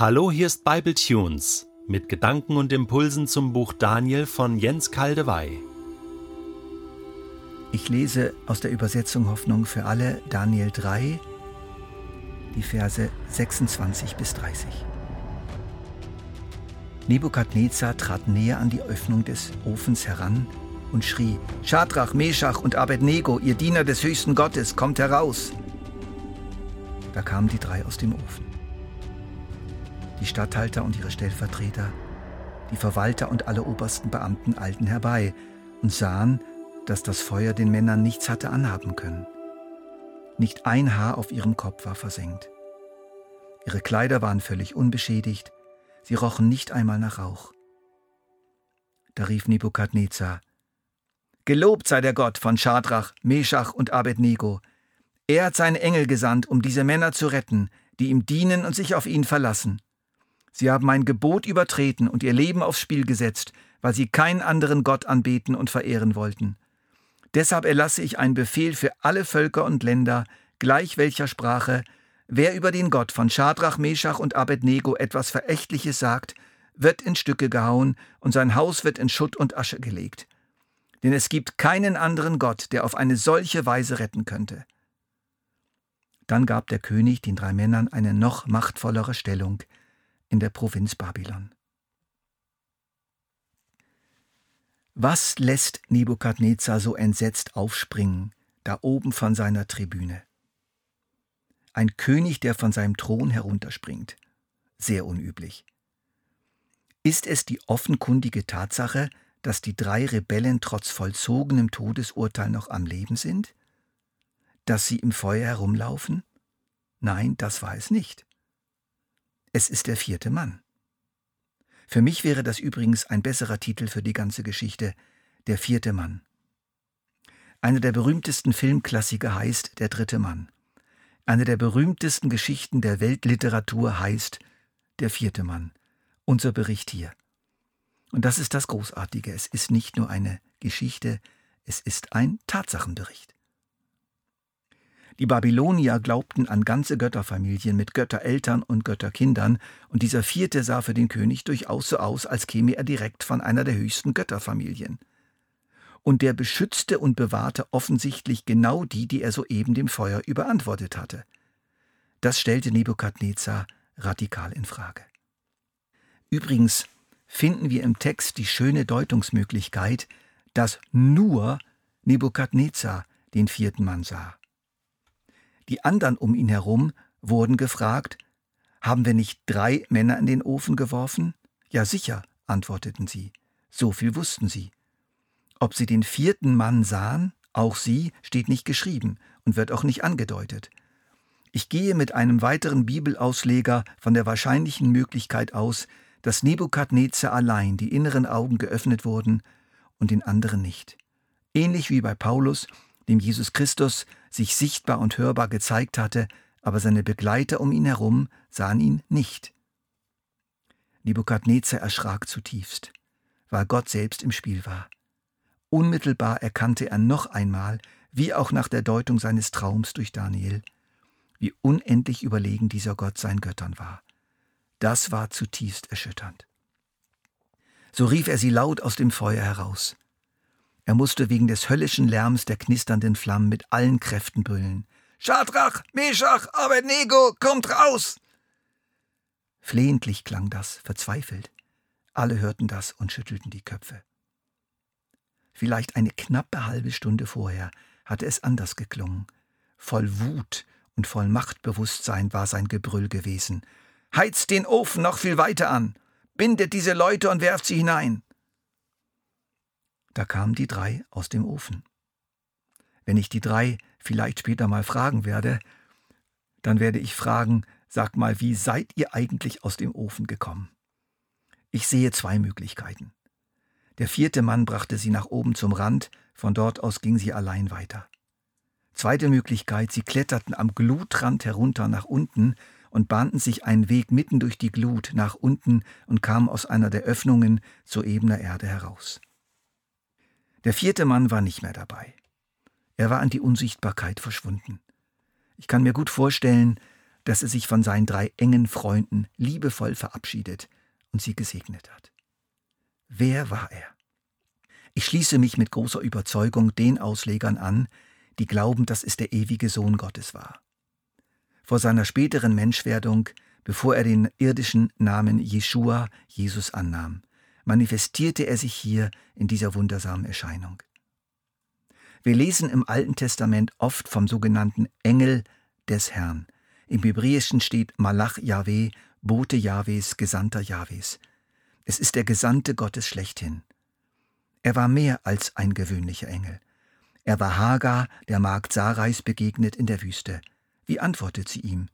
Hallo, hier ist Bible Tunes mit Gedanken und Impulsen zum Buch Daniel von Jens Kaldewey. Ich lese aus der Übersetzung Hoffnung für alle Daniel 3, die Verse 26 bis 30. Nebukadnezar trat näher an die Öffnung des Ofens heran und schrie: Schadrach, Meschach und Abednego, ihr Diener des höchsten Gottes, kommt heraus! Da kamen die drei aus dem Ofen. Die Statthalter und ihre Stellvertreter, die Verwalter und alle obersten Beamten eilten herbei und sahen, dass das Feuer den Männern nichts hatte anhaben können. Nicht ein Haar auf ihrem Kopf war versenkt. Ihre Kleider waren völlig unbeschädigt, sie rochen nicht einmal nach Rauch. Da rief Nebukadnezar, Gelobt sei der Gott von Schadrach, Meschach und Abednego. Er hat seine Engel gesandt, um diese Männer zu retten, die ihm dienen und sich auf ihn verlassen. Sie haben mein Gebot übertreten und ihr Leben aufs Spiel gesetzt, weil sie keinen anderen Gott anbeten und verehren wollten. Deshalb erlasse ich einen Befehl für alle Völker und Länder, gleich welcher Sprache, wer über den Gott von Schadrach, Meschach und Abednego etwas Verächtliches sagt, wird in Stücke gehauen und sein Haus wird in Schutt und Asche gelegt. Denn es gibt keinen anderen Gott, der auf eine solche Weise retten könnte. Dann gab der König den drei Männern eine noch machtvollere Stellung in der Provinz Babylon. Was lässt Nebukadnezar so entsetzt aufspringen, da oben von seiner Tribüne? Ein König, der von seinem Thron herunterspringt. Sehr unüblich. Ist es die offenkundige Tatsache, dass die drei Rebellen trotz vollzogenem Todesurteil noch am Leben sind? Dass sie im Feuer herumlaufen? Nein, das war es nicht. Es ist der vierte Mann. Für mich wäre das übrigens ein besserer Titel für die ganze Geschichte, Der vierte Mann. Einer der berühmtesten Filmklassiker heißt Der dritte Mann. Eine der berühmtesten Geschichten der Weltliteratur heißt Der vierte Mann. Unser Bericht hier. Und das ist das Großartige. Es ist nicht nur eine Geschichte, es ist ein Tatsachenbericht. Die Babylonier glaubten an ganze Götterfamilien mit Göttereltern und Götterkindern, und dieser vierte sah für den König durchaus so aus, als käme er direkt von einer der höchsten Götterfamilien. Und der beschützte und bewahrte offensichtlich genau die, die er soeben dem Feuer überantwortet hatte. Das stellte Nebukadnezar radikal in Frage. Übrigens finden wir im Text die schöne Deutungsmöglichkeit, dass nur Nebukadnezar den vierten Mann sah. Die anderen um ihn herum wurden gefragt, haben wir nicht drei Männer in den Ofen geworfen? Ja sicher, antworteten sie. So viel wussten sie. Ob sie den vierten Mann sahen, auch sie, steht nicht geschrieben und wird auch nicht angedeutet. Ich gehe mit einem weiteren Bibelausleger von der wahrscheinlichen Möglichkeit aus, dass Nebukadnezar allein die inneren Augen geöffnet wurden und den anderen nicht. Ähnlich wie bei Paulus, dem Jesus Christus sich sichtbar und hörbar gezeigt hatte, aber seine Begleiter um ihn herum sahen ihn nicht. Nebukadnezar erschrak zutiefst, weil Gott selbst im Spiel war. Unmittelbar erkannte er noch einmal, wie auch nach der Deutung seines Traums durch Daniel, wie unendlich überlegen dieser Gott seinen Göttern war. Das war zutiefst erschütternd. So rief er sie laut aus dem Feuer heraus. Er musste wegen des höllischen Lärms der knisternden Flammen mit allen Kräften brüllen. Schadrach, Meschach, Abednego, kommt raus! Flehentlich klang das, verzweifelt. Alle hörten das und schüttelten die Köpfe. Vielleicht eine knappe halbe Stunde vorher hatte es anders geklungen. Voll Wut und voll Machtbewusstsein war sein Gebrüll gewesen. Heizt den Ofen noch viel weiter an! Bindet diese Leute und werft sie hinein! Da kamen die drei aus dem Ofen. Wenn ich die drei vielleicht später mal fragen werde, dann werde ich fragen, sag mal, wie seid ihr eigentlich aus dem Ofen gekommen? Ich sehe zwei Möglichkeiten. Der vierte Mann brachte sie nach oben zum Rand, von dort aus ging sie allein weiter. Zweite Möglichkeit, sie kletterten am Glutrand herunter nach unten und bahnten sich einen Weg mitten durch die Glut nach unten und kamen aus einer der Öffnungen zur ebener Erde heraus. Der vierte Mann war nicht mehr dabei. Er war an die Unsichtbarkeit verschwunden. Ich kann mir gut vorstellen, dass er sich von seinen drei engen Freunden liebevoll verabschiedet und sie gesegnet hat. Wer war er? Ich schließe mich mit großer Überzeugung den Auslegern an, die glauben, dass es der ewige Sohn Gottes war. Vor seiner späteren Menschwerdung, bevor er den irdischen Namen Jeschua, Jesus annahm, manifestierte er sich hier in dieser wundersamen Erscheinung. Wir lesen im Alten Testament oft vom sogenannten Engel des Herrn. Im Hebräischen steht Malach Yahweh, Bote Jahwes, Gesandter Jahwes. Es ist der Gesandte Gottes schlechthin. Er war mehr als ein gewöhnlicher Engel. Er war Hagar, der Magd Sarais, begegnet in der Wüste. Wie antwortet sie ihm?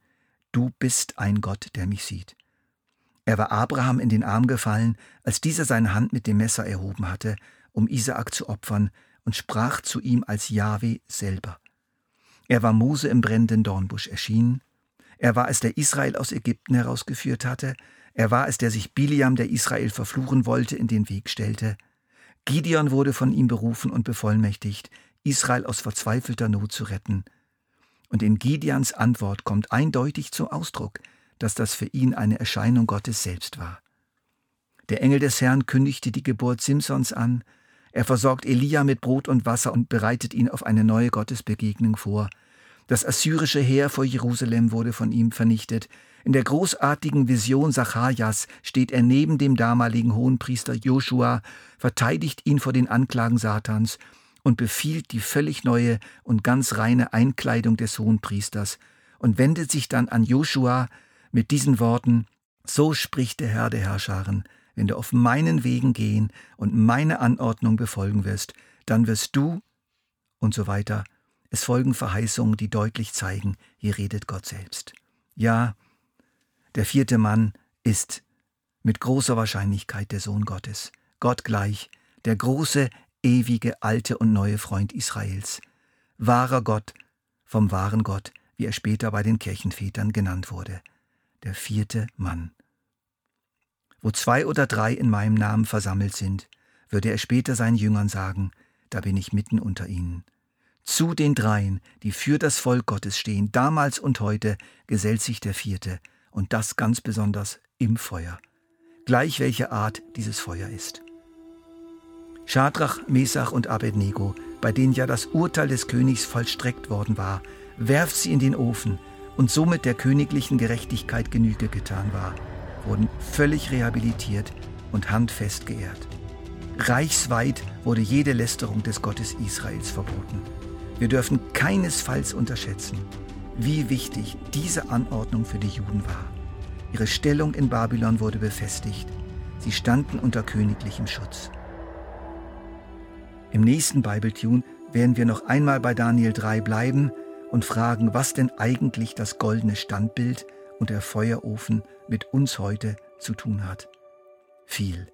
Du bist ein Gott, der mich sieht. Er war Abraham in den Arm gefallen, als dieser seine Hand mit dem Messer erhoben hatte, um Isaak zu opfern, und sprach zu ihm als Jahwe selber. Er war Mose im brennenden Dornbusch erschienen. Er war es, der Israel aus Ägypten herausgeführt hatte. Er war es, der sich Biliam, der Israel verfluchen wollte, in den Weg stellte. Gideon wurde von ihm berufen und bevollmächtigt, Israel aus verzweifelter Not zu retten. Und in Gideons Antwort kommt eindeutig zum Ausdruck, dass das für ihn eine Erscheinung Gottes selbst war. Der Engel des Herrn kündigte die Geburt Simsons an, er versorgt Elia mit Brot und Wasser und bereitet ihn auf eine neue Gottesbegegnung vor. Das assyrische Heer vor Jerusalem wurde von ihm vernichtet. In der großartigen Vision Zacharias steht er neben dem damaligen Hohenpriester Joshua, verteidigt ihn vor den Anklagen Satans und befiehlt die völlig neue und ganz reine Einkleidung des Hohenpriesters und wendet sich dann an Joshua mit diesen Worten So spricht der Herr der Herrscharen, wenn du auf meinen Wegen gehen und meine Anordnung befolgen wirst, dann wirst du und so weiter. Es folgen Verheißungen, die deutlich zeigen, hier redet Gott selbst. Ja, der vierte Mann ist mit großer Wahrscheinlichkeit der Sohn Gottes, Gott gleich, der große, ewige, alte und neue Freund Israels, wahrer Gott vom wahren Gott, wie er später bei den Kirchenvätern genannt wurde, der vierte Mann. Wo zwei oder drei in meinem Namen versammelt sind, würde er später seinen Jüngern sagen, da bin ich mitten unter ihnen. Zu den dreien, die für das Volk Gottes stehen, damals und heute, gesellt sich der vierte, und das ganz besonders im Feuer, gleich welche Art dieses Feuer ist. Schadrach, Mesach und Abednego, bei denen ja das Urteil des Königs vollstreckt worden war, werft sie in den Ofen und somit der königlichen Gerechtigkeit Genüge getan war, wurden völlig rehabilitiert und handfest geehrt. Reichsweit wurde jede Lästerung des Gottes Israels verboten. Wir dürfen keinesfalls unterschätzen, wie wichtig diese Anordnung für die Juden war. Ihre Stellung in Babylon wurde befestigt. Sie standen unter königlichem Schutz. Im nächsten Bibletune werden wir noch einmal bei Daniel 3 bleiben und fragen, was denn eigentlich das goldene Standbild und der Feuerofen mit uns heute zu tun hat. Viel.